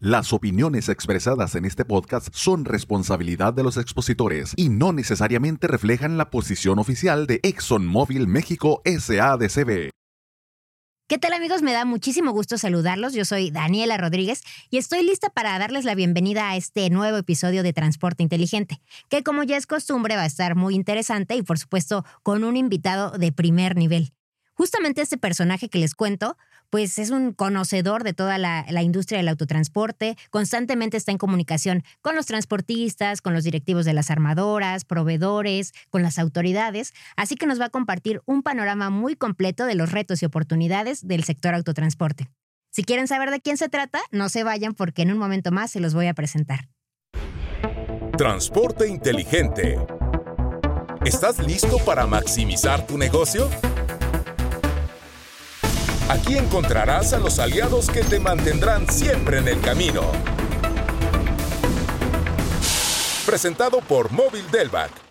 Las opiniones expresadas en este podcast son responsabilidad de los expositores y no necesariamente reflejan la posición oficial de ExxonMobil México SADCB. ¿Qué tal amigos? Me da muchísimo gusto saludarlos. Yo soy Daniela Rodríguez y estoy lista para darles la bienvenida a este nuevo episodio de Transporte Inteligente, que como ya es costumbre va a estar muy interesante y por supuesto con un invitado de primer nivel. Justamente este personaje que les cuento pues es un conocedor de toda la, industria del autotransporte, constantemente está en comunicación con los transportistas, con los directivos de las armadoras, proveedores, con las autoridades, así que nos va a compartir un panorama muy completo de los retos y oportunidades del sector autotransporte. Si quieren saber de quién se trata, no se vayan porque en un momento más se los voy a presentar. Transporte inteligente. ¿Estás listo para maximizar tu negocio? Aquí encontrarás a los aliados que te mantendrán siempre en el camino. Presentado por Móvil Delvac.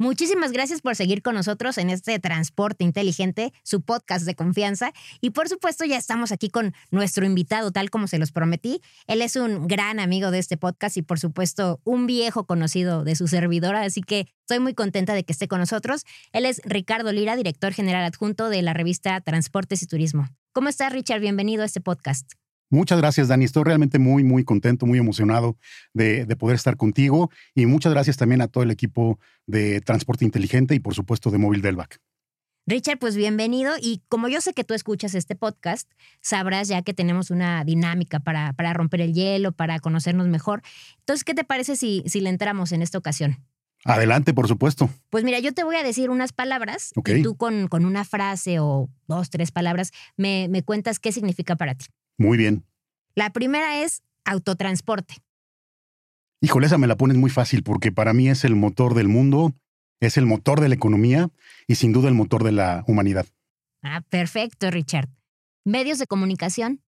Muchísimas gracias por seguir con nosotros en este Transporte Inteligente, su podcast de confianza. Y por supuesto ya estamos aquí con nuestro invitado, tal como se los prometí. Él es un gran amigo de este podcast y por supuesto un viejo conocido de su servidora, así que Estoy muy contenta de que esté con nosotros. Él es Ricardo Lira, director general adjunto de la revista Transportes y Turismo. ¿Cómo estás, Richard? Bienvenido a este podcast. Muchas gracias, Dani. Estoy realmente muy, muy contento, muy emocionado de, poder estar contigo. Y muchas gracias también a todo el equipo de Transporte Inteligente y, por supuesto, de Móvil Delvac. Richard, pues bienvenido. Y como yo sé que tú escuchas este podcast, sabrás ya que tenemos una dinámica para, para romper el hielo, para conocernos mejor. Entonces, ¿qué te parece si, si le entramos en esta ocasión? Adelante, por supuesto. Pues mira, yo te voy a decir unas palabras y tú con, con, una frase o dos, tres palabras me, me cuentas qué significa para ti. Muy bien. La primera es autotransporte. Híjole, esa me la pones muy fácil porque para mí es el motor del mundo, es el motor de la economía y sin duda el motor de la humanidad. Ah, perfecto, Richard. ¿Medios de comunicación?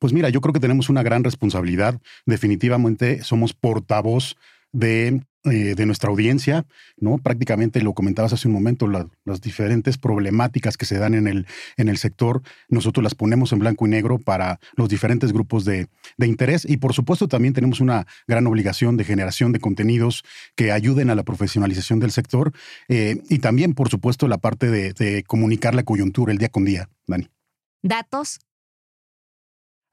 Pues mira, yo creo que tenemos una gran responsabilidad. Definitivamente somos portavoz de eh, de nuestra audiencia, ¿no? Prácticamente lo comentabas hace un momento, las diferentes problemáticas que se dan en el, en el sector, nosotros las ponemos en blanco y negro para los diferentes grupos de, interés y por supuesto también tenemos una gran obligación de generación de contenidos que ayuden a la profesionalización del sector eh, y también, por supuesto, la parte de, de comunicar la coyuntura el día con día, Dani. Datos,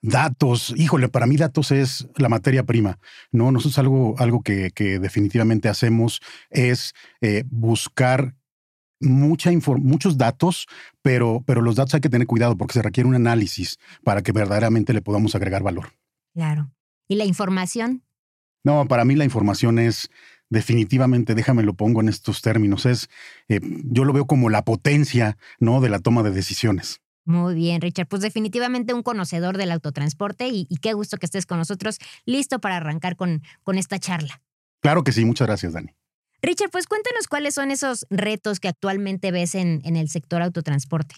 Datos, híjole, para mí datos es la materia prima. No, nosotros algo, algo que, definitivamente hacemos es eh, buscar mucha muchos datos, pero, pero los datos hay que tener cuidado porque se requiere un análisis para que verdaderamente le podamos agregar valor. Claro. ¿Y la información? No, para mí la información es definitivamente, déjame lo pongo en estos términos, es, eh, yo lo veo como la potencia, ¿no? De la toma de decisiones. Muy bien, Richard. Pues definitivamente un conocedor del autotransporte y, qué gusto que estés con nosotros, listo para arrancar con, con esta charla. Claro que sí, muchas gracias, Dani. Richard, pues cuéntanos cuáles son esos retos que actualmente ves en, en el sector autotransporte.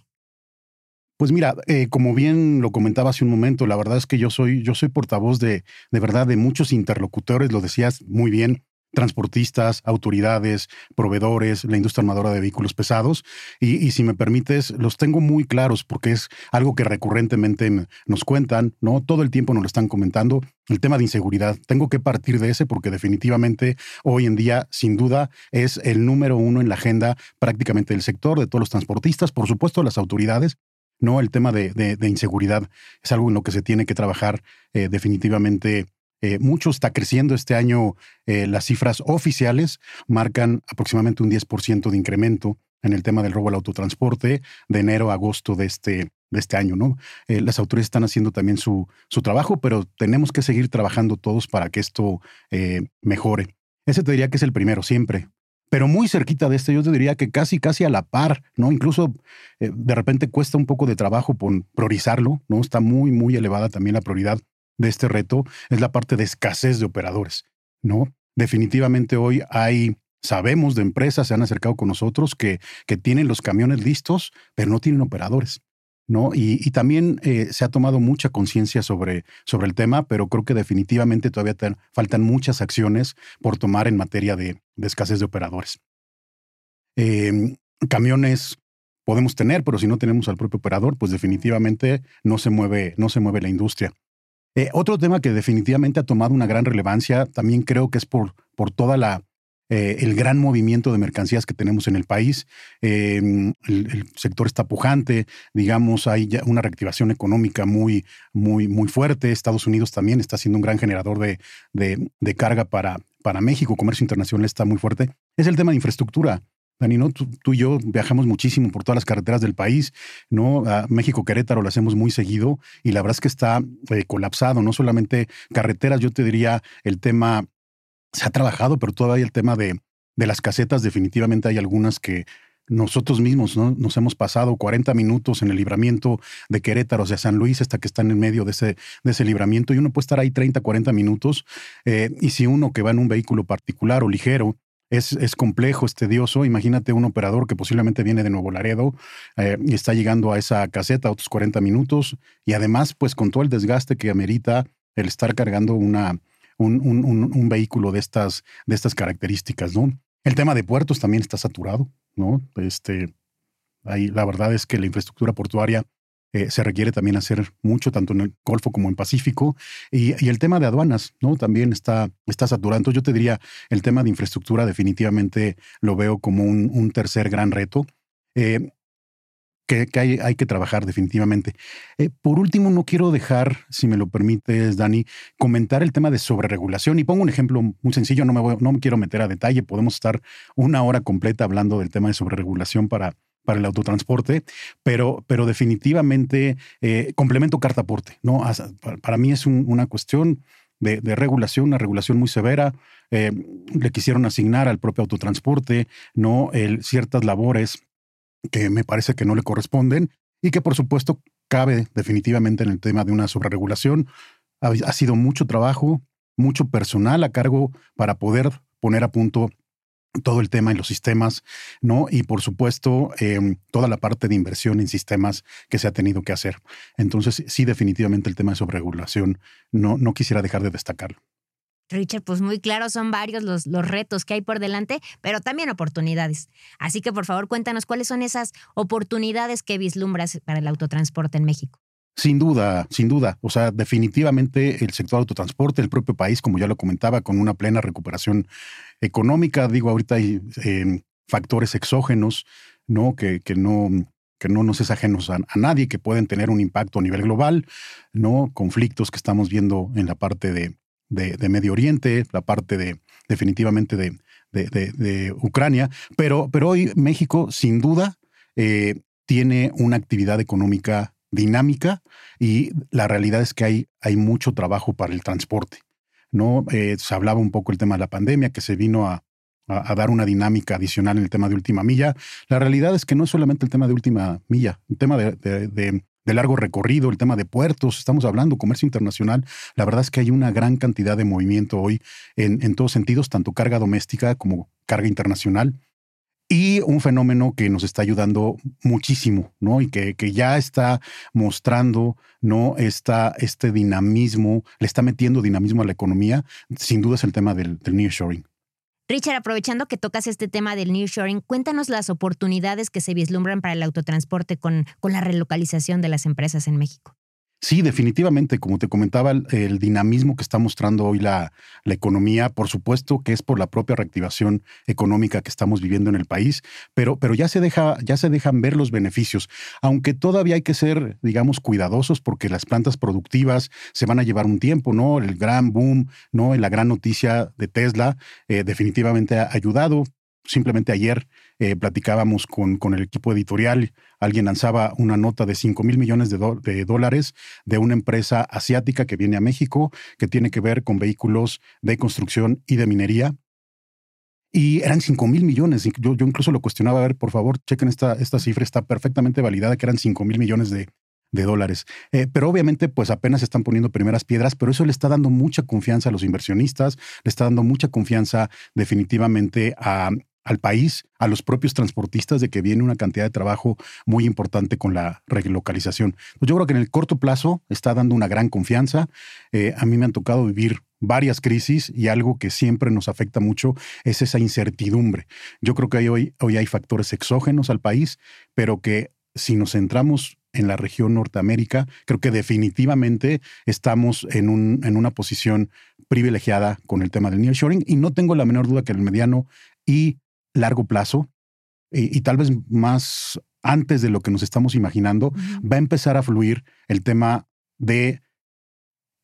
Pues mira, eh, como bien lo comentaba hace un momento, la verdad es que yo soy, yo soy portavoz de, de verdad, de muchos interlocutores, lo decías muy bien, transportistas, autoridades, proveedores, la industria armadora de vehículos pesados. Y, si me permites, los tengo muy claros porque es algo que recurrentemente nos cuentan, ¿no? Todo el tiempo nos lo están comentando. El tema de inseguridad. Tengo que partir de ese porque definitivamente hoy en día, sin duda, es el número uno en la agenda prácticamente del sector, de todos los transportistas, por supuesto, las autoridades. No, el tema de, inseguridad es algo en lo que se tiene que trabajar eh, definitivamente eh, mucho está creciendo este año. Eh, las cifras oficiales marcan aproximadamente un 10% de incremento en el tema del robo al autotransporte de enero a agosto de este, de este año. ¿no? Eh, las autoridades están haciendo también su, su, trabajo, pero tenemos que seguir trabajando todos para que esto mejore. Ese te diría que es el primero, siempre. Pero muy cerquita de este, yo te diría que casi, casi a la par, ¿no? Incluso de repente cuesta un poco de trabajo priorizarlo, ¿no? Está muy, muy elevada también la prioridad de este reto es la parte de escasez de operadores, ¿no? Definitivamente hoy hay, sabemos de empresas, se han acercado con nosotros que, que tienen los camiones listos, pero no tienen operadores. ¿no? Y, también eh, se ha tomado mucha conciencia sobre, sobre el tema, pero creo que definitivamente todavía faltan muchas acciones por tomar en materia de, escasez de operadores. Em, camiones podemos tener, pero si no tenemos al propio operador, pues definitivamente no se mueve, no se mueve la industria. Eh, otro tema que definitivamente ha tomado una gran relevancia, también creo que es por, por toda la eh, el gran movimiento de mercancías que tenemos en el país. Em, el, sector está pujante, digamos, hay una reactivación económica muy, muy, muy fuerte. Estados Unidos también está siendo un gran generador de, de, carga para, para México. Comercio internacional está muy fuerte. Es el tema de infraestructura. Dani, ¿no? Tú, y yo viajamos muchísimo por todas las carreteras del país, ¿no? México-Querétaro lo hacemos muy seguido y la verdad es que está eh, colapsado, no solamente carreteras, yo te diría el tema se ha trabajado, pero todavía el tema de, de las casetas, definitivamente hay algunas que nosotros mismos ¿no? nos hemos pasado 40 minutos en el libramiento de Querétaro hacia San Luis hasta que están en medio de ese, de ese libramiento y uno puede estar ahí 30, 40 minutos. Eh, y si uno que va en un vehículo particular o ligero es, es, complejo, es tedioso. Imagínate un operador que posiblemente viene de Nuevo Laredo eh, y está llegando a esa caseta otros 40 minutos y además pues con todo el desgaste que amerita el estar cargando una, un, vehículo de estas, de estas características, ¿no? El tema de puertos también está saturado, ¿no? Este, ahí la verdad es que la infraestructura portuaria eh, se requiere también hacer mucho, tanto en el Golfo como en Pacífico. Y, el tema de aduanas, ¿no? También está, está. Entonces yo te diría, el tema de infraestructura definitivamente lo veo como un, tercer gran reto. Eh, que, hay, que trabajar definitivamente. Eh, por último, no quiero dejar, si me lo permites, Dani, comentar el tema de sobreregulación. Y pongo un ejemplo muy sencillo, no me, voy, no me quiero meter a detalle, podemos estar una hora completa hablando del tema de sobreregulación para, para el autotransporte, pero, pero definitivamente eh, complemento cartaporte. ¿no? Para mí es una cuestión de, regulación, una regulación muy severa. Eh, le quisieron asignar al propio autotransporte ¿no? Ciertas labores que me parece que no le corresponden y que por supuesto cabe definitivamente en el tema de una sobreregulación. Ha, sido mucho trabajo, mucho personal a cargo para poder poner a punto todo el tema en los sistemas, ¿no? Y por supuesto, em, toda la parte de inversión en sistemas que se ha tenido que hacer. Entonces, sí, definitivamente el tema de sobreregulación no, no quisiera dejar de destacarlo. Richard, pues muy claro, son varios los, los, retos que hay por delante, pero también oportunidades. Así que por favor cuéntanos cuáles son esas oportunidades que vislumbras para el autotransporte en México. Sin duda, sin duda. O sea, definitivamente el sector autotransporte, el propio país, como ya lo comentaba, con una plena recuperación económica. Digo, ahorita hay em, factores exógenos, ¿no? Que, que no que no nos es ajenos a, a, nadie, que pueden tener un impacto a nivel global, ¿no? Conflictos que estamos viendo en la parte de, de, Medio Oriente, la parte de definitivamente de, de Ucrania, pero, pero hoy México sin duda eh, tiene una actividad económica dinámica y la realidad es que hay, hay mucho trabajo para el transporte. ¿no? Eh, se hablaba un poco el tema de la pandemia, que se vino a, a, dar una dinámica adicional en el tema de última milla. La realidad es que no es solamente el tema de última milla, el tema de, de largo recorrido, el tema de puertos, estamos hablando comercio internacional. La verdad es que hay una gran cantidad de movimiento hoy en, en todos sentidos, tanto carga doméstica como carga internacional. Y un fenómeno que nos está ayudando muchísimo, ¿no? Y que, que ya está mostrando, ¿no? Esta, este dinamismo, le está metiendo dinamismo a la economía, sin duda es el tema del, del nearshoring. Richard, aprovechando que tocas este tema del nearshoring, cuéntanos las oportunidades que se vislumbran para el autotransporte con, con la relocalización de las empresas en México. Sí, definitivamente, como te comentaba, el, dinamismo que está mostrando hoy la, economía, por supuesto que es por la propia reactivación económica que estamos viviendo en el país, pero, pero ya, se deja, ya se dejan ver los beneficios, aunque todavía hay que ser, digamos, cuidadosos porque las plantas productivas se van a llevar un tiempo, ¿no? El gran boom, ¿no? La gran noticia de Tesla eh, definitivamente ha ayudado, simplemente ayer eh, platicábamos con, con, el equipo editorial, alguien lanzaba una nota de 5 mil millones de, dólares de una empresa asiática que viene a México, que tiene que ver con vehículos de construcción y de minería. Y eran 5 mil millones. Yo, yo, incluso lo cuestionaba, a ver, por favor, chequen esta, esta cifra, está perfectamente validada, que eran 5 mil millones de, de dólares. Eh, pero obviamente, pues apenas están poniendo primeras piedras, pero eso le está dando mucha confianza a los inversionistas, le está dando mucha confianza definitivamente a, al país, a los propios transportistas, de que viene una cantidad de trabajo muy importante con la relocalización. Pues yo creo que en el corto plazo está dando una gran confianza. Eh, a mí me han tocado vivir varias crisis y algo que siempre nos afecta mucho es esa incertidumbre. Yo creo que hoy, hoy hay factores exógenos al país, pero que si nos centramos en la región Norteamérica. Creo que definitivamente estamos en, un, en una posición privilegiada con el tema del nearshoring y no tengo la menor duda que el mediano y largo plazo y, tal vez más antes de lo que nos estamos imaginando, va a empezar a fluir el tema de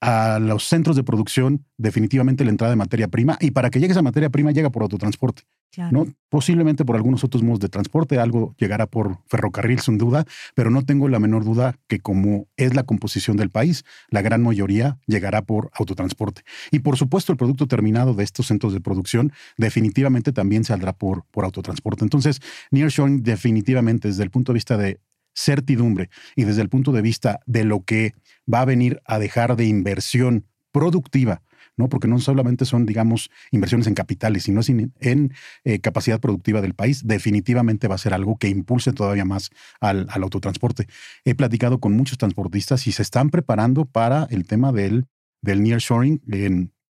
a los centros de producción definitivamente la entrada de materia prima y para que llegue esa materia prima llega por autotransporte. ¿no? Posiblemente por algunos otros modos de transporte, algo llegará por ferrocarril sin duda, pero no tengo la menor duda que como es la composición del país, la gran mayoría llegará por autotransporte. Y por supuesto el producto terminado de estos centros de producción definitivamente también saldrá por, por autotransporte. Entonces, nearshoring definitivamente desde el punto de vista de certidumbre y desde el punto de vista de lo que va a venir a dejar de inversión productiva, ¿no? Porque no solamente son, digamos, inversiones en capitales, sino en, eh, capacidad productiva del país, definitivamente va a ser algo que impulse todavía más al, autotransporte. He platicado con muchos transportistas y se están preparando para el tema del, del nearshoring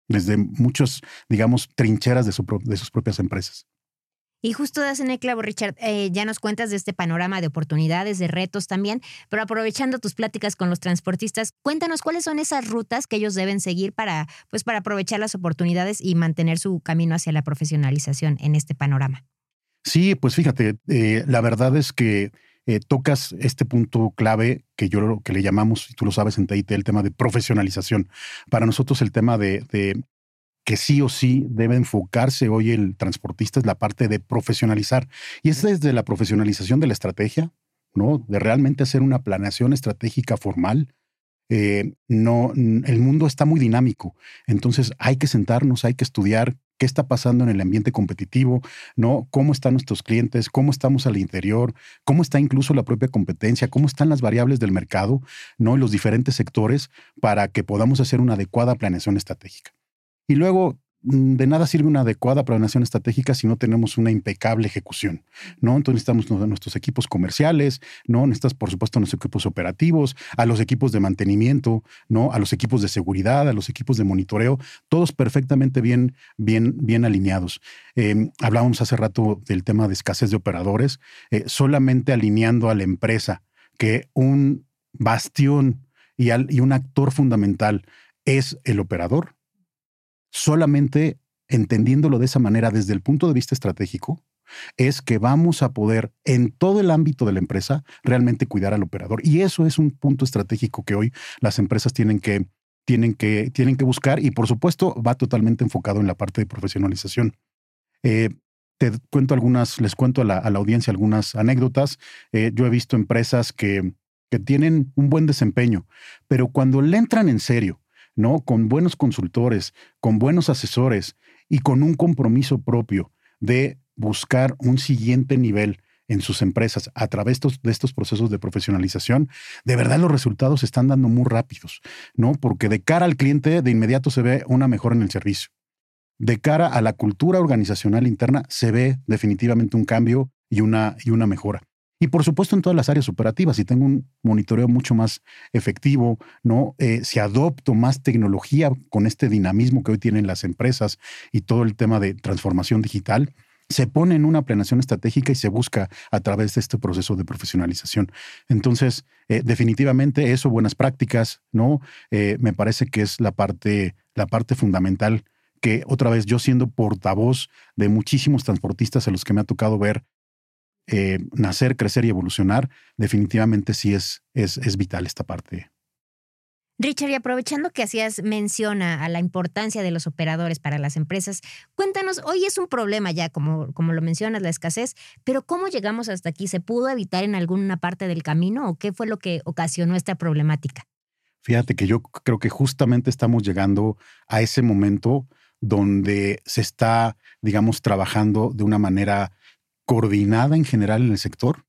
desde muchos, digamos, trincheras de, de sus propias empresas. Y justo das en el clavo, Richard, eh, ya nos cuentas de este panorama de oportunidades, de retos también, pero aprovechando tus pláticas con los transportistas, cuéntanos cuáles son esas rutas que ellos deben seguir para, pues, para aprovechar las oportunidades y mantener su camino hacia la profesionalización en este panorama. Sí, pues fíjate, eh, la verdad es que eh, tocas este punto clave que yo que le llamamos, y tú lo sabes en TIT, el tema de profesionalización. Para nosotros el tema de que sí o sí debe enfocarse hoy el transportista es la parte de profesionalizar. Y es desde la profesionalización de la estrategia, ¿no? De realmente hacer una planeación estratégica formal. Eh, no, el mundo está muy dinámico. Entonces hay que sentarnos, hay que estudiar qué está pasando en el ambiente competitivo, ¿no? Cómo están nuestros clientes, cómo estamos al interior, cómo está incluso la propia competencia, cómo están las variables del mercado, ¿no? Los diferentes sectores para que podamos hacer una adecuada planeación estratégica. Y luego, mm, de nada sirve una adecuada planeación estratégica si no tenemos una impecable ejecución, ¿no? Entonces necesitamos nuestros equipos comerciales, ¿no? Necesitas, por supuesto, nuestros equipos operativos, a los equipos de mantenimiento, ¿no? A los equipos de seguridad, a los equipos de monitoreo, todos perfectamente bien, bien, bien alineados. Em, hablábamos hace rato del tema de escasez de operadores, eh, solamente alineando a la empresa que un bastión y, y un actor fundamental es el operador, solamente entendiéndolo de esa manera desde el punto de vista estratégico, es que vamos a poder en todo el ámbito de la empresa realmente cuidar al operador. Y eso es un punto estratégico que hoy las empresas tienen que, tienen que, tienen que buscar y por supuesto va totalmente enfocado en la parte de profesionalización. Eh, te cuento algunas, les cuento a la, audiencia algunas anécdotas. Eh, yo he visto empresas que, que tienen un buen desempeño, pero cuando le entran en serio ¿no? Con buenos consultores, con buenos asesores y con un compromiso propio de buscar un siguiente nivel en sus empresas a través de estos procesos de profesionalización, de verdad los resultados se están dando muy rápidos, ¿no? Porque de cara al cliente de inmediato se ve una mejora en el servicio. De cara a la cultura organizacional interna se ve definitivamente un cambio y una, y una mejora. Y por supuesto en todas las áreas operativas, si tengo un monitoreo mucho más efectivo, ¿no? Eh, si adopto más tecnología con este dinamismo que hoy tienen las empresas y todo el tema de transformación digital, se pone en una planeación estratégica y se busca a través de este proceso de profesionalización. Entonces, eh, definitivamente eso, buenas prácticas, ¿no? Eh, me parece que es la parte, la parte fundamental que otra vez yo siendo portavoz de muchísimos transportistas a los que me ha tocado ver eh, nacer, crecer y evolucionar, definitivamente sí es, es, es vital esta parte. Richard, y aprovechando que hacías mención a, la importancia de los operadores para las empresas, cuéntanos, hoy es un problema ya, como, como lo mencionas, la escasez, pero ¿cómo llegamos hasta aquí? ¿Se pudo evitar en alguna parte del camino o qué fue lo que ocasionó esta problemática? Fíjate que yo creo que justamente estamos llegando a ese momento donde se está, digamos, trabajando de una manera coordinada en general en el sector,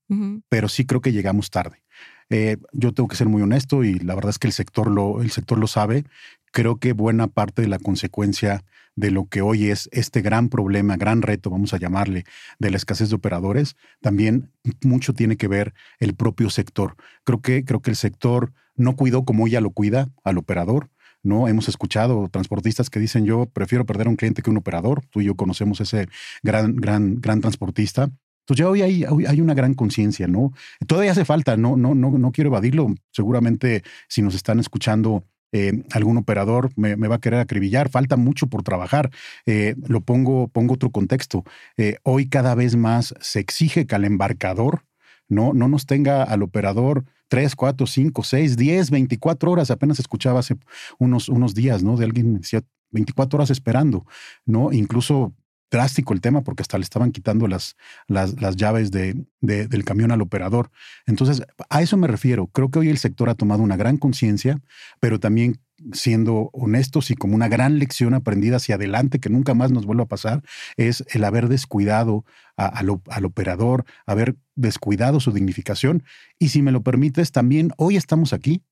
pero sí creo que llegamos tarde. Eh, yo tengo que ser muy honesto y la verdad es que el sector lo, el sector lo sabe. Creo que buena parte de la consecuencia de lo que hoy es este gran problema, gran reto, vamos a llamarle, de la escasez de operadores, también mucho tiene que ver el propio sector. Creo que, creo que el sector no cuidó como ella lo cuida al operador. ¿No? Hemos escuchado transportistas que dicen yo prefiero perder a un cliente que un operador. Tú y yo conocemos ese gran, gran, gran transportista. Entonces ya hoy hay, hay una gran conciencia, ¿no? Todavía hace falta, no, no, no, no quiero evadirlo. Seguramente si nos están escuchando eh, algún operador me, va a querer acribillar, falta mucho por trabajar. Eh, lo pongo, pongo otro contexto. Eh, hoy cada vez más se exige que al embarcador no, no nos tenga al operador 3, 4, 5, 6, 10, 24 horas. Apenas escuchaba hace unos, unos días, ¿no? De alguien decía 24 horas esperando, ¿no? Incluso drástico el tema porque hasta le estaban quitando las, las, las llaves de, del camión al operador. Entonces, a eso me refiero. Creo que hoy el sector ha tomado una gran conciencia, pero también siendo honestos y como una gran lección aprendida hacia adelante que nunca más nos vuelva a pasar, es el haber descuidado al, al operador, haber descuidado su dignificación. Y si me lo permites, también hoy estamos aquí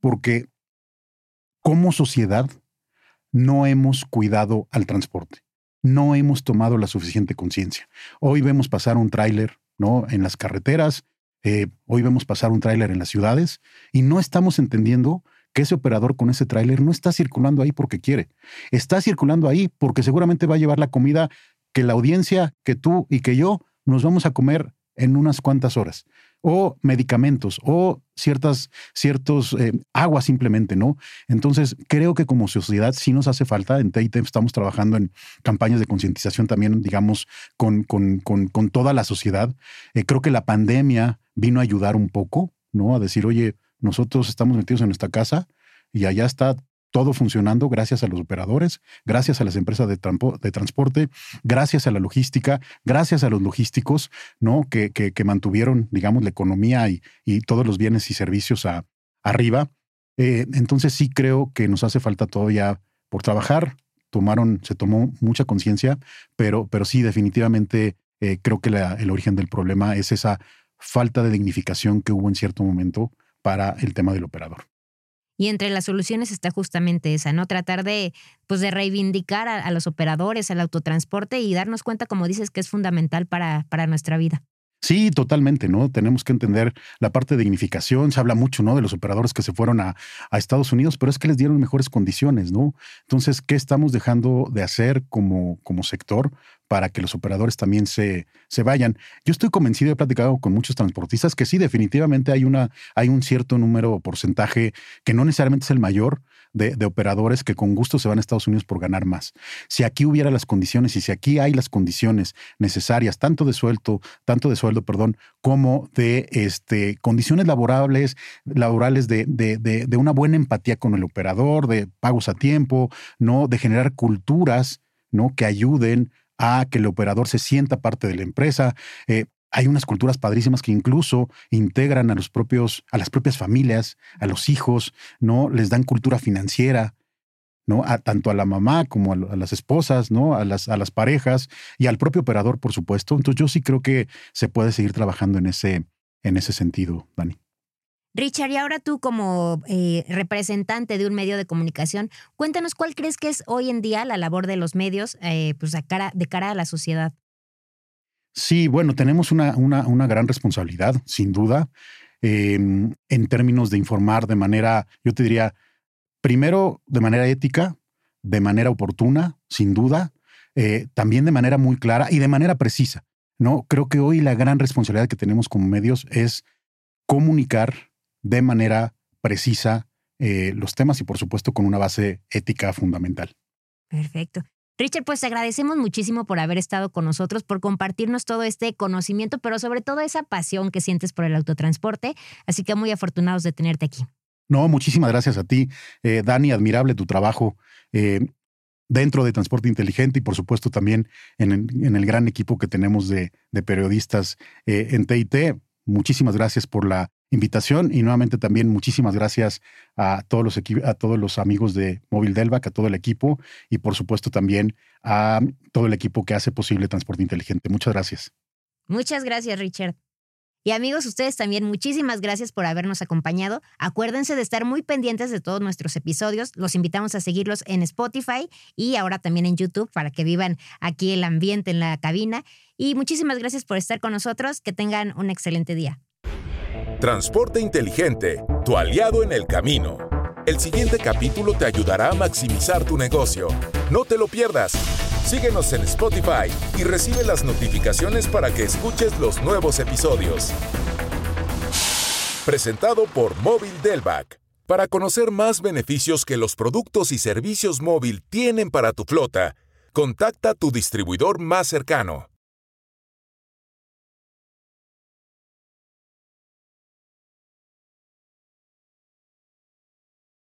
porque como sociedad no hemos cuidado al transporte no hemos tomado la suficiente conciencia. Hoy vemos pasar un tráiler ¿no? en las carreteras, eh, hoy vemos pasar un tráiler en las ciudades y no estamos entendiendo que ese operador con ese tráiler no está circulando ahí porque quiere. Está circulando ahí porque seguramente va a llevar la comida que la audiencia, que tú y que yo nos vamos a comer en unas cuantas horas o medicamentos o ciertas ciertos eh, aguas simplemente, ¿no? Entonces, creo que como sociedad sí nos hace falta, en TIT estamos trabajando en campañas de concientización también, digamos, con, con, con, toda la sociedad. Eh, creo que la pandemia vino a ayudar un poco, ¿no? A decir, oye, nosotros estamos metidos en nuestra casa y allá está todo funcionando gracias a los operadores, gracias a las empresas de, transporte, gracias a la logística, gracias a los logísticos, ¿no? Que, que, mantuvieron, digamos, la economía y, y, todos los bienes y servicios arriba. Eh, entonces sí creo que nos hace falta todavía por trabajar. Tomaron, se tomó mucha conciencia, pero, pero sí, definitivamente eh, creo que el origen del problema es esa falta de dignificación que hubo en cierto momento para el tema del operador. Y entre las soluciones está justamente esa, ¿no? Tratar de, pues, de reivindicar a, los operadores, al autotransporte y darnos cuenta, como dices, que es fundamental para, para nuestra vida. Sí, totalmente, ¿no? Tenemos que entender la parte de dignificación. Se habla mucho, ¿no? De los operadores que se fueron a, a, Estados Unidos, pero es que les dieron mejores condiciones, ¿no? Entonces, ¿qué estamos dejando de hacer como, como sector para que los operadores también se, se vayan. Yo estoy convencido, he platicado con muchos transportistas que sí, definitivamente hay, una, hay un cierto número o porcentaje que no necesariamente es el mayor de, de, operadores que con gusto se van a Estados Unidos por ganar más. Si aquí hubiera las condiciones y si aquí hay las condiciones necesarias, tanto de sueldo, tanto de sueldo, perdón, como de este, condiciones laborables, laborales de, de, de una buena empatía con el operador, de pagos a tiempo, ¿no? de generar culturas ¿no? que ayuden a que el operador se sienta parte de la empresa. Eh, hay unas culturas padrísimas que incluso integran a los propios, a las propias familias, a los hijos, ¿no? Les dan cultura financiera, ¿no? A, tanto a la mamá como a, las esposas, ¿no? A las, a las parejas y al propio operador, por supuesto. Entonces yo sí creo que se puede seguir trabajando en ese, en ese sentido, Dani. Richard, y ahora tú como eh, representante de un medio de comunicación, cuéntanos cuál crees que es hoy en día la labor de los medios eh, pues cara, de cara a la sociedad. Sí, bueno, tenemos una, una, una gran responsabilidad, sin duda, em, en términos de informar de manera, yo te diría, primero de manera ética, de manera oportuna, sin duda, eh, también de manera muy clara y de manera precisa. ¿no? Creo que hoy la gran responsabilidad que tenemos como medios es comunicar de manera precisa eh, los temas y por supuesto con una base ética fundamental. Perfecto. Richard, pues agradecemos muchísimo por haber estado con nosotros, por compartirnos todo este conocimiento, pero sobre todo esa pasión que sientes por el autotransporte. Así que muy afortunados de tenerte aquí. No, muchísimas gracias a ti, eh, Dani. Admirable tu trabajo eh, dentro de Transporte Inteligente y por supuesto también en el, gran equipo que tenemos de, periodistas en TIT. Muchísimas gracias por la invitación y nuevamente también muchísimas gracias a todos los a todos los amigos de Móvil Delvac, a todo el equipo y por supuesto también a todo el equipo que hace posible Transporte Inteligente. Muchas gracias. Muchas gracias, Richard. Y amigos, ustedes también muchísimas gracias por habernos acompañado. Acuérdense de estar muy pendientes de todos nuestros episodios. Los invitamos a seguirlos en Spotify y ahora también en YouTube para que vivan aquí el ambiente en la cabina. Y muchísimas gracias por estar con nosotros. Que tengan un excelente día. Transporte inteligente, tu aliado en el camino. El siguiente capítulo te ayudará a maximizar tu negocio. No te lo pierdas. Síguenos en Spotify y recibe las notificaciones para que escuches los nuevos episodios. Presentado por Móvil Delvac. Para conocer más beneficios que los productos y servicios móvil tienen para tu flota, contacta a tu distribuidor más cercano.